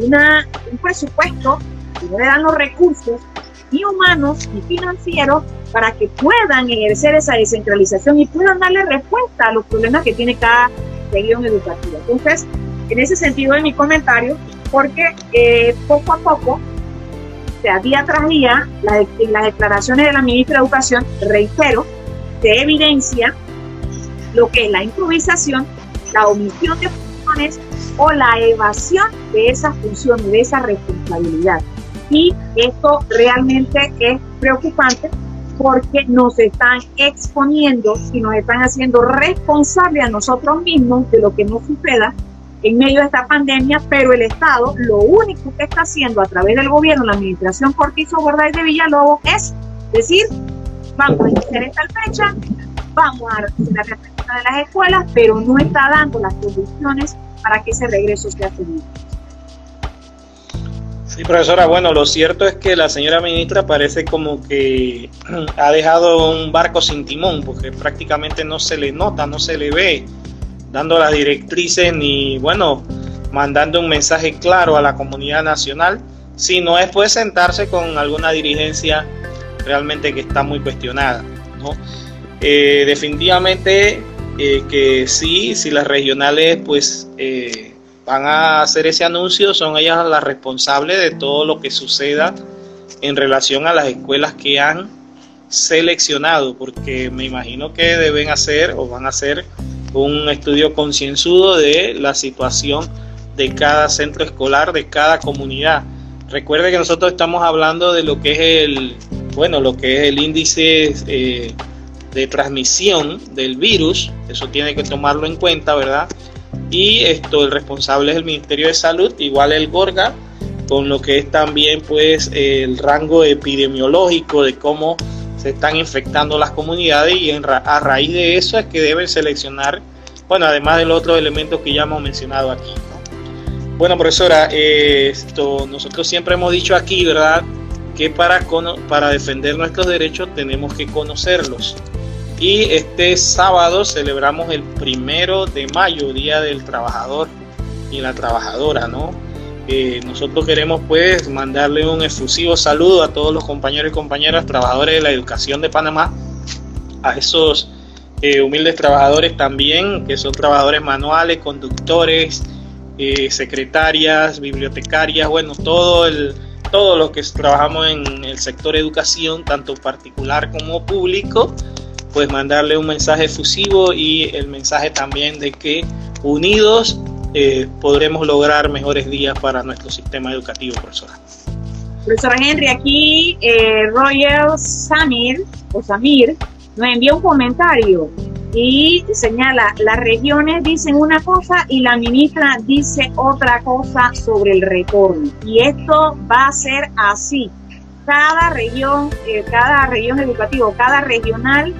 una, un presupuesto, y no le dan los recursos ni humanos ni financieros para que puedan ejercer esa descentralización y puedan darle respuesta a los problemas que tiene cada región educativa. Entonces, en ese sentido de mi comentario, porque eh, poco a poco, día tras día, en las declaraciones de la ministra de Educación, reitero, se evidencia lo que es la improvisación, la omisión de o la evasión de esas funciones, de esa responsabilidad. Y esto realmente es preocupante porque nos están exponiendo y nos están haciendo responsables a nosotros mismos de lo que nos suceda en medio de esta pandemia, pero el Estado lo único que está haciendo a través del gobierno, la administración Cortizo Borday de Villalobos, es decir, vamos a hacer esta fecha, vamos a la reapertura de las escuelas, pero no está dando las condiciones para que ese regreso sea seguro. Sí, profesora, bueno, lo cierto es que la señora ministra parece como que ha dejado un barco sin timón, porque prácticamente no se le nota, no se le ve dando las directrices ni, bueno, mandando un mensaje claro a la comunidad nacional, sino es pues sentarse con alguna dirigencia realmente que está muy cuestionada. ¿no? Eh, definitivamente eh, que sí, si las regionales pues eh, van a hacer ese anuncio, son ellas las responsables de todo lo que suceda en relación a las escuelas que han seleccionado, porque me imagino que deben hacer o van a hacer un estudio concienzudo de la situación de cada centro escolar, de cada comunidad. Recuerde que nosotros estamos hablando de lo que es el, bueno, lo que es el índice de transmisión del virus, eso tiene que tomarlo en cuenta, ¿verdad? Y esto, el responsable es el Ministerio de Salud, igual el GORGA, con lo que es también pues el rango epidemiológico de cómo se están infectando las comunidades y a raíz de eso es que deben seleccionar, bueno, además de los otros elementos que ya hemos mencionado aquí. Bueno, profesora, esto, nosotros siempre hemos dicho aquí, ¿verdad? Que para, para defender nuestros derechos tenemos que conocerlos. Y este sábado celebramos el primero de mayo, Día del Trabajador y la Trabajadora, ¿no? Eh, nosotros queremos pues mandarle un efusivo saludo a todos los compañeros y compañeras trabajadores de la educación de Panamá, a esos eh, humildes trabajadores también, que son trabajadores manuales, conductores, eh, secretarias, bibliotecarias, bueno, todo el, todos los que trabajamos en el sector educación, tanto particular como público, pues mandarle un mensaje efusivo y el mensaje también de que unidos eh, podremos lograr mejores días para nuestro sistema educativo, profesora. Profesor Henry, aquí eh, Royal Samir, o Samir, nos envía un comentario y señala, las regiones dicen una cosa y la ministra dice otra cosa sobre el retorno. Y esto va a ser así. Cada región, eh, cada región educativa, cada regional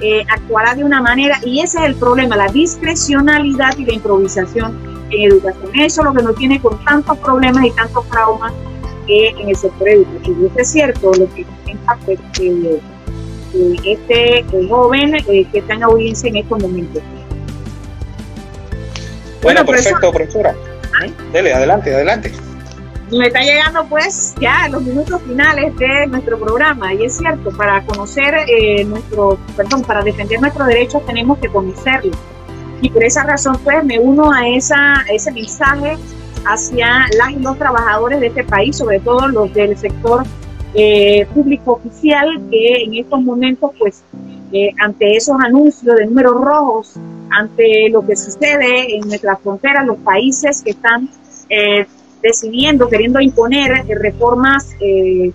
eh, actuará de una manera y ese es el problema, la discrecionalidad y la improvisación en educación. Eso es lo que nos tiene con tantos problemas y tantos traumas en el sector educativo. Eso es cierto, lo que pues, que, este joven eh, que está en audiencia en estos momentos. Bueno, perfecto, profesora. Dele, adelante, adelante. Me está llegando pues ya los minutos finales de nuestro programa y es cierto, para conocer eh, nuestro, perdón, para defender nuestros derechos tenemos que conocerlos. Y por esa razón pues me uno a, esa, a ese mensaje hacia las y los trabajadores de este país, sobre todo los del sector eh, público oficial, que en estos momentos pues eh, ante esos anuncios de números rojos, ante lo que sucede en nuestras fronteras, los países que están eh, decidiendo, queriendo imponer reformas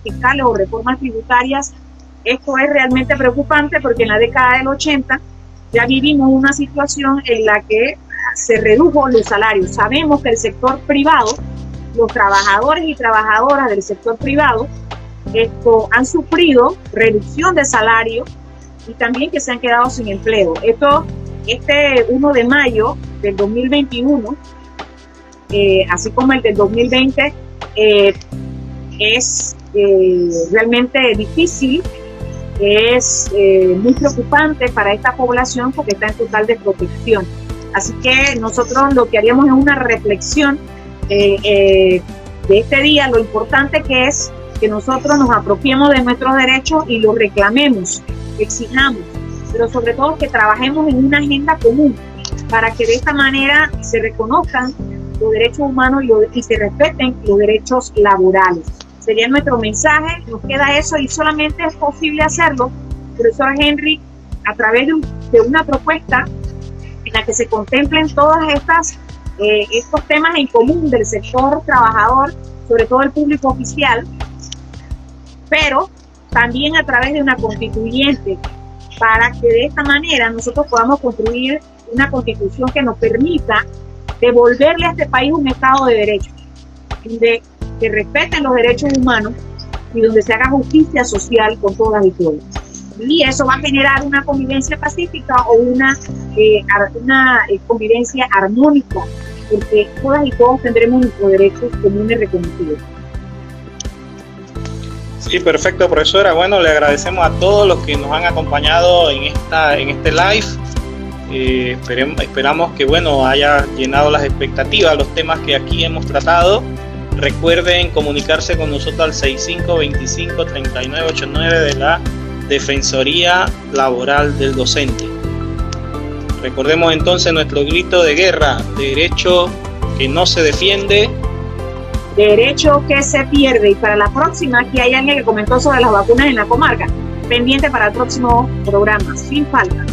fiscales o reformas tributarias, esto es realmente preocupante porque en la década del 80 ya vivimos una situación en la que se redujo los salarios. Sabemos que el sector privado, los trabajadores y trabajadoras del sector privado, esto, han sufrido reducción de salario y también que se han quedado sin empleo. Esto, este 1 de mayo del 2021, eh, así como el del 2020, eh, es eh, realmente difícil, es muy preocupante para esta población porque está en total desprotección. Así que nosotros lo que haríamos es una reflexión de este día, lo importante que es que nosotros nos apropiemos de nuestros derechos y los reclamemos, exijamos, pero sobre todo que trabajemos en una agenda común para que de esta manera se reconozcan los derechos humanos y, se respeten los derechos laborales. Sería nuestro mensaje, nos queda eso y solamente es posible hacerlo, profesor Henry, a través de, una propuesta en la que se contemplen todas eh, estos temas en común del sector trabajador, sobre todo el público oficial, pero también a través de una constituyente, para que de esta manera nosotros podamos construir una constitución que nos permita devolverle a este país un Estado de Derecho, donde se respeten los derechos humanos y donde se haga justicia social con todas y todos. Y eso va a generar una convivencia pacífica o una, eh, una eh, convivencia armónica, porque todas y todos tendremos nuestros derechos comunes reconocidos. Sí, perfecto, profesora. Bueno, le agradecemos a todos los que nos han acompañado en esta en este live. Eh, esperamos que bueno haya llenado las expectativas, los temas que aquí hemos tratado. Recuerden comunicarse con nosotros al 6525-3989 de la Defensoría Laboral del Docente. Recordemos entonces nuestro grito de guerra, derecho que no se defiende, derecho que se pierde. Y para la próxima, aquí hay alguien que comentó sobre las vacunas en la comarca. Pendiente para el próximo programa, sin falta.